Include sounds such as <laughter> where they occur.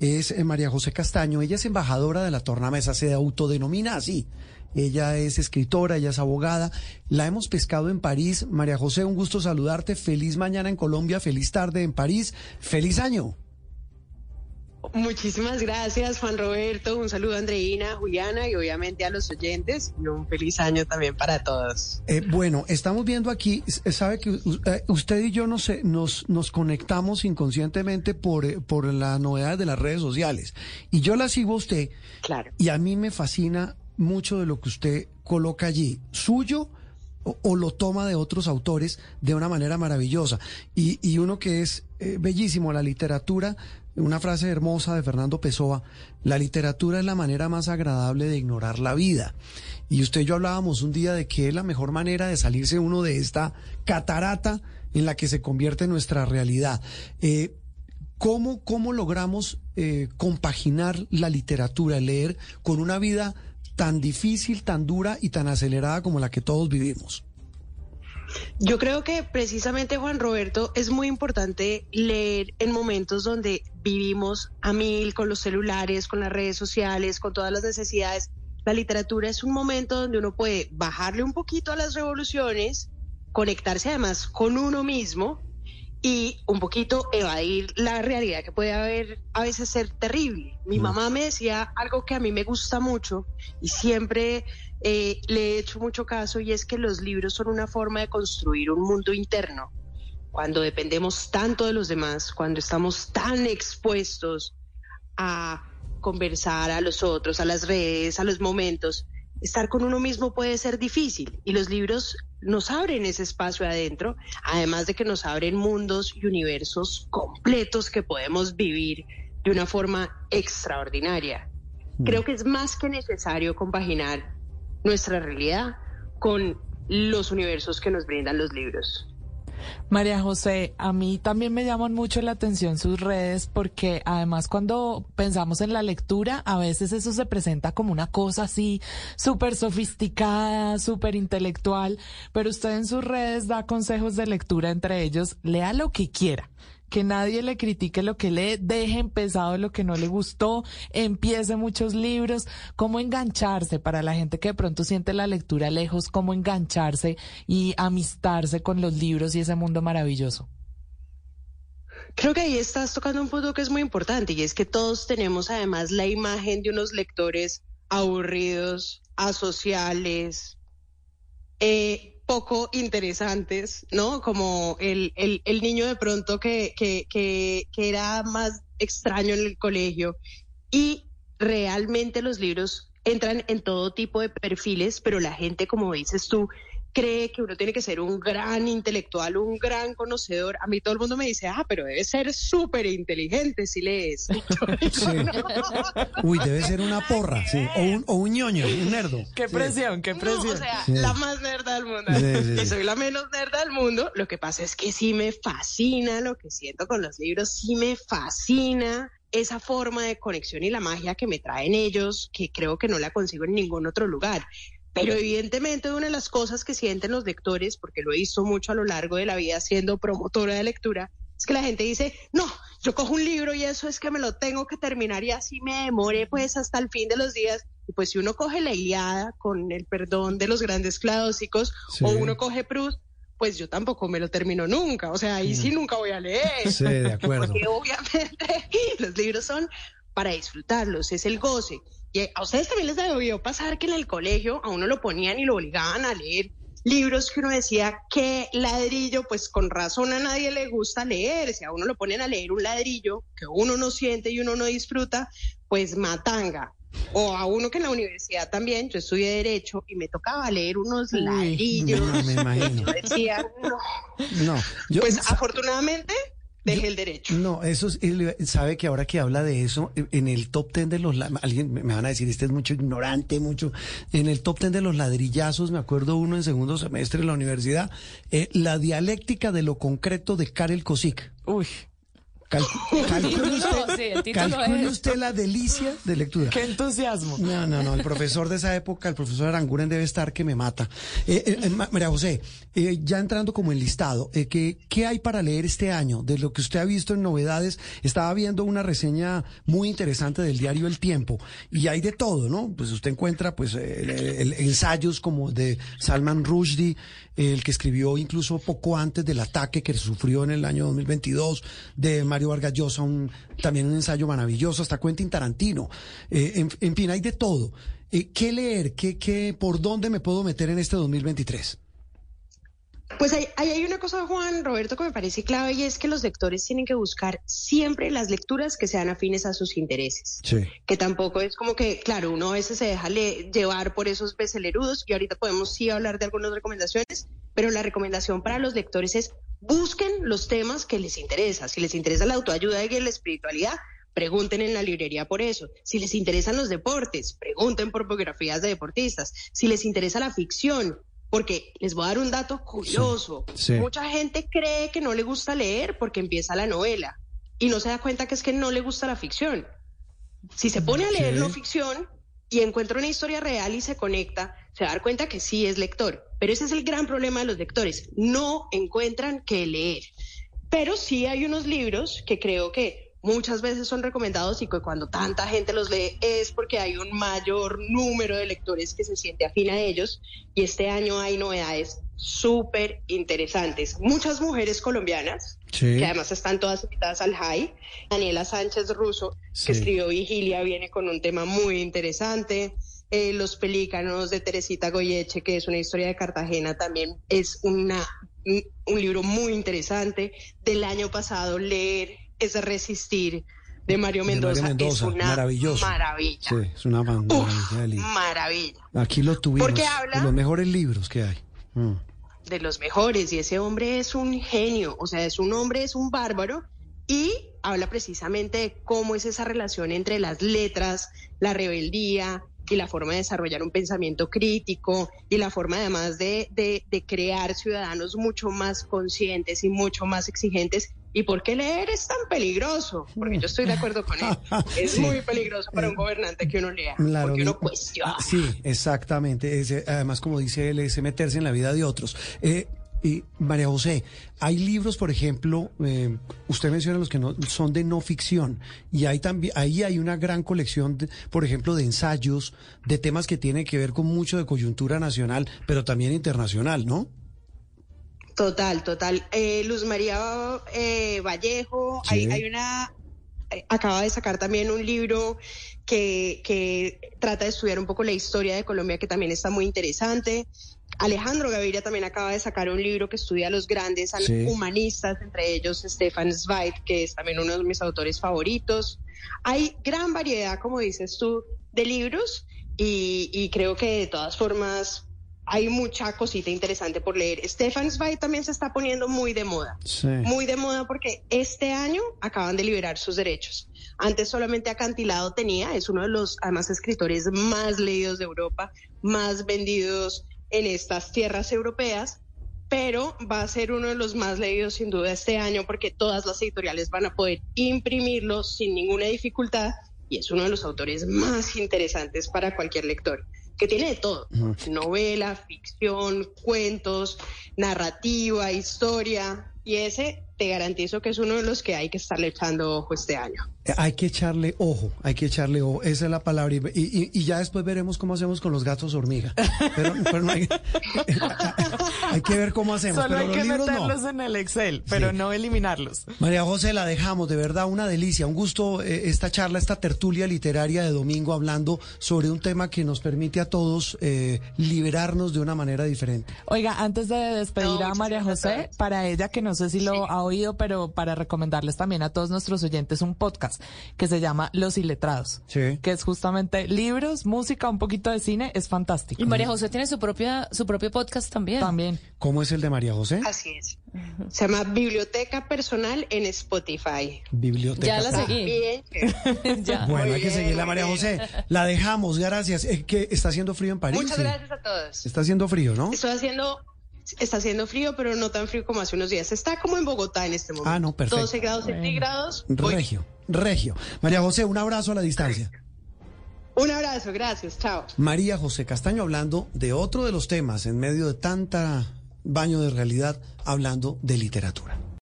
Es eh, María José Castaño. Ella es embajadora de la Tornamesa, se autodenomina así. Ella es escritora, ella es abogada. La hemos pescado en París. María José, un gusto saludarte. Feliz mañana en Colombia, feliz tarde en París. Feliz año. Muchísimas gracias, Juan Roberto. Un saludo a Andreina, Juliana y obviamente a los oyentes. Y un feliz año también para todos. Eh, bueno, estamos viendo aquí, eh, sabe que eh, usted y yo nos, nos, nos conectamos inconscientemente por, por las novedades de las redes sociales. Y yo la sigo a usted. Claro. Y a mí me fascina mucho de lo que usted coloca allí. Suyo o, lo toma de otros autores de una manera maravillosa. Y, y uno que es bellísimo, la literatura una frase hermosa de Fernando Pessoa, la literatura es la manera más agradable de ignorar la vida. Y usted y yo hablábamos un día de que es la mejor manera de salirse uno de esta catarata en la que se convierte nuestra realidad. Eh, ¿cómo, ¿Cómo logramos eh, compaginar la literatura, leer con una vida tan difícil, tan dura y tan acelerada como la que todos vivimos? Yo creo que precisamente, Juan Roberto, es muy importante leer en momentos donde vivimos a mil con los celulares, con las redes sociales, con todas las necesidades. La literatura es un momento donde uno puede bajarle un poquito a las revoluciones, conectarse además con uno mismo y un poquito evadir la realidad que puede haber a veces ser terrible. Mi mm. mamá me decía algo que a mí me gusta mucho y siempre eh, le he hecho mucho caso y es que los libros son una forma de construir un mundo interno. Cuando dependemos tanto de los demás, cuando estamos tan expuestos a conversar a los otros, a las redes, a los momentos, estar con uno mismo puede ser difícil y los libros nos abren ese espacio adentro, además de que nos abren mundos y universos completos que podemos vivir de una forma extraordinaria. Mm. Creo que es más que necesario compaginar nuestra realidad con los universos que nos brindan los libros. María José, a mí también me llaman mucho la atención sus redes porque además cuando pensamos en la lectura, a veces eso se presenta como una cosa así súper sofisticada, súper intelectual, pero usted en sus redes da consejos de lectura, entre ellos, lea lo que quiera que nadie le critique lo que lee, deje empezado lo que no le gustó, empiece muchos libros, cómo engancharse para la gente que de pronto siente la lectura lejos, cómo engancharse y amistarse con los libros y ese mundo maravilloso. Creo que ahí estás tocando un punto que es muy importante y es que todos tenemos además la imagen de unos lectores aburridos, asociales, eh, poco interesantes, ¿no? Como el, el, el niño de pronto que, que, que, que era más extraño en el colegio. Y realmente los libros entran en todo tipo de perfiles, pero la gente, como dices tú, cree que uno tiene que ser un gran intelectual, un gran conocedor. A mí todo el mundo me dice, ah, pero debe ser súper inteligente si lees. <laughs> Uy, debe ser una porra, sí. O un, o un ñoño, un nerdo. Qué presión, qué presión. o sea, la más nerda del mundo. y soy la menos nerda del mundo. Lo que pasa es que sí me fascina lo que siento con los libros, sí me fascina esa forma de conexión y la magia que me traen ellos, que creo que no la consigo en ningún otro lugar. Pero evidentemente una de las cosas que sienten los lectores, porque lo he visto mucho a lo largo de la vida siendo promotora de lectura, es que la gente dice, no, yo cojo un libro y eso es que me lo tengo que terminar y así me demore pues hasta el fin de los días. Y pues si uno coge la Iliada, con el perdón de los grandes clásicos, o uno coge Proust, pues yo tampoco me lo termino nunca. O sea, ahí sí mm. nunca voy a leer. Sí, de acuerdo. <laughs> Porque obviamente <laughs> los libros son para disfrutarlos, es el goce. Y a ustedes también les debió pasar que en el colegio a uno lo ponían y lo obligaban a leer libros que uno decía que ladrillo, pues con razón a nadie le gusta leer. Si a uno lo ponen a leer un ladrillo que uno no siente y uno no disfruta, pues matanga. O a uno que en la universidad también, yo estudié Derecho y me tocaba leer unos ladrillos. No, me imagino. <laughs> Yo decía, no. no pues afortunadamente deje el derecho. No, eso sabe que ahora que habla de eso, en el top ten de los, alguien me van a decir, este es mucho ignorante, mucho, en el top ten de los ladrillazos, me acuerdo uno en segundo semestre en la universidad, eh, la dialéctica de lo concreto de Karel Kosik. Uy. <laughs> calcule usted, la delicia de lectura. Qué entusiasmo. No, no, no. El profesor de esa época, el profesor Aranguren, debe estar que me mata. Eh, eh, eh María José, eh, ya entrando como en listado, ¿qué, ¿qué hay para leer este año? De lo que usted ha visto en novedades, estaba viendo una reseña muy interesante del diario El Tiempo y hay de todo, ¿no? Pues usted encuentra pues ensayos como de Salman Rushdie, el que escribió incluso poco antes del ataque que sufrió en el año 2022, de Mario Vargas Llosa, un, también un ensayo maravilloso, hasta Quentin Tarantino. Eh, en, fin, hay de todo. Eh, ¿Qué leer? ¿Qué, qué, ¿Por dónde me puedo meter en este 2023? Pues hay, hay, una cosa, Juan Roberto, que me parece clave y es que los lectores tienen que buscar siempre las lecturas que sean afines a sus intereses. Que tampoco es como que, claro, uno a veces se deja llevar por esos becelerudos y ahorita podemos sí hablar de algunas recomendaciones, pero la recomendación para los lectores es busquen los temas que les interesa. Si les interesa la autoayuda y la espiritualidad, pregunten en la librería por eso. Si les interesan los deportes, pregunten por biografías de deportistas. Si les interesa la ficción, porque les voy a dar un dato curioso. Mucha gente cree que no le gusta leer porque empieza la novela y no se da cuenta que es que no le gusta la ficción. Si se pone a leer no ficción y encuentra una historia real y se conecta, se va a dar cuenta que sí es lector. Pero ese es el gran problema de los lectores. No encuentran qué leer. Pero sí hay unos libros que creo que muchas veces son recomendados y que cuando tanta gente los lee es porque hay un mayor número de lectores que se siente afín a ellos y este año hay novedades súper interesantes. Muchas mujeres colombianas, que además están todas invitadas al high. Daniela Sánchez Russo, que escribió Vigilia, viene con un tema muy interesante. Eh, Los Pelícanos de Teresita Goyeche, que es una historia de Cartagena, también es una, un libro muy interesante. Del año pasado, leer es resistir de Mario Mendoza, es una maravilloso. maravilla. Sí, es una maravilla. maravilla. Aquí lo tuvimos. Porque habla de los mejores libros que hay. Mm. De los mejores, y ese hombre es un genio, o sea, es un hombre, es un bárbaro, y habla precisamente de cómo es esa relación entre las letras, la rebeldía, y la forma de desarrollar un pensamiento crítico y la forma además de, de, de, crear ciudadanos mucho más conscientes y mucho más exigentes ¿Y por qué leer es tan peligroso? Porque yo estoy de acuerdo con él. <laughs> Es muy peligroso para un gobernante que uno lea, porque uno cuestiona. Sí, exactamente. además, como dice él, es meterse en la vida de otros. Eh, y María José, hay libros, por ejemplo, eh, usted menciona los que no son de no ficción y hay también ahí hay una gran colección, por ejemplo, de ensayos, de temas que tienen que ver con mucho de coyuntura nacional, pero también internacional, ¿no? Total, total. Eh, Luz María eh, Vallejo, hay, hay, una, eh, acaba de sacar también un libro que, que trata de estudiar un poco la historia de Colombia, que también está muy interesante. Alejandro Gaviria también acaba de sacar un libro que estudia a los grandes humanistas, entre ellos Stefan Zweig, que es también uno de mis autores favoritos. Hay gran variedad, como dices tú, de libros y, y creo que de todas formas hay mucha cosita interesante por leer. Stefan Zweig también se está poniendo muy de moda. Muy de moda porque este año acaban de liberar sus derechos. Antes solamente Acantilado tenía, es uno de los además escritores más leídos de Europa, más vendidos en estas tierras europeas, pero va a ser uno de los más leídos sin duda este año porque todas las editoriales van a poder imprimirlo sin ninguna dificultad y es uno de los autores más interesantes para cualquier lector que tiene de todo, novela, ficción, cuentos, narrativa, historia, y ese te garantizo que es uno de los que hay que estarle echando ojo este año. Hay que echarle ojo, hay que echarle ojo, esa es la palabra. Y, ya después veremos cómo hacemos con los gatos hormiga. Pero, <laughs> hay, que ver cómo hacemos. Solo hay que meterlos en el Excel, pero no eliminarlos. María José, la dejamos, de verdad, una delicia, un gusto eh, esta charla, esta tertulia literaria de domingo hablando sobre un tema que nos permite a todos eh, liberarnos de una manera diferente. Oiga, antes de despedir a María José, para ella que no sé si lo ha oído, pero para recomendarles también a todos nuestros oyentes un podcast que se llama Los Iletrados, que es justamente libros, música, un poquito de cine, es fantástico. Y María José tiene su propia su propio podcast también. También. ¿Cómo es el de María José? Así es. Se llama Biblioteca Personal en Spotify. Biblioteca. Ya la seguí. Bien. <laughs> Bueno, hay que seguirla, María José. La dejamos, gracias. Es que está haciendo frío en París. Muchas gracias a todos. Está haciendo frío, ¿no? Estoy haciendo está haciendo frío, pero no tan frío como hace unos días. Está como en Bogotá en este momento. Ah, no, perfecto. 12 grados centígrados. Voy. Regio, regio. María José, un abrazo a la distancia. Un abrazo, gracias, chao. María José Castaño hablando de otro de los temas en medio de tanta baño de realidad, hablando de literatura.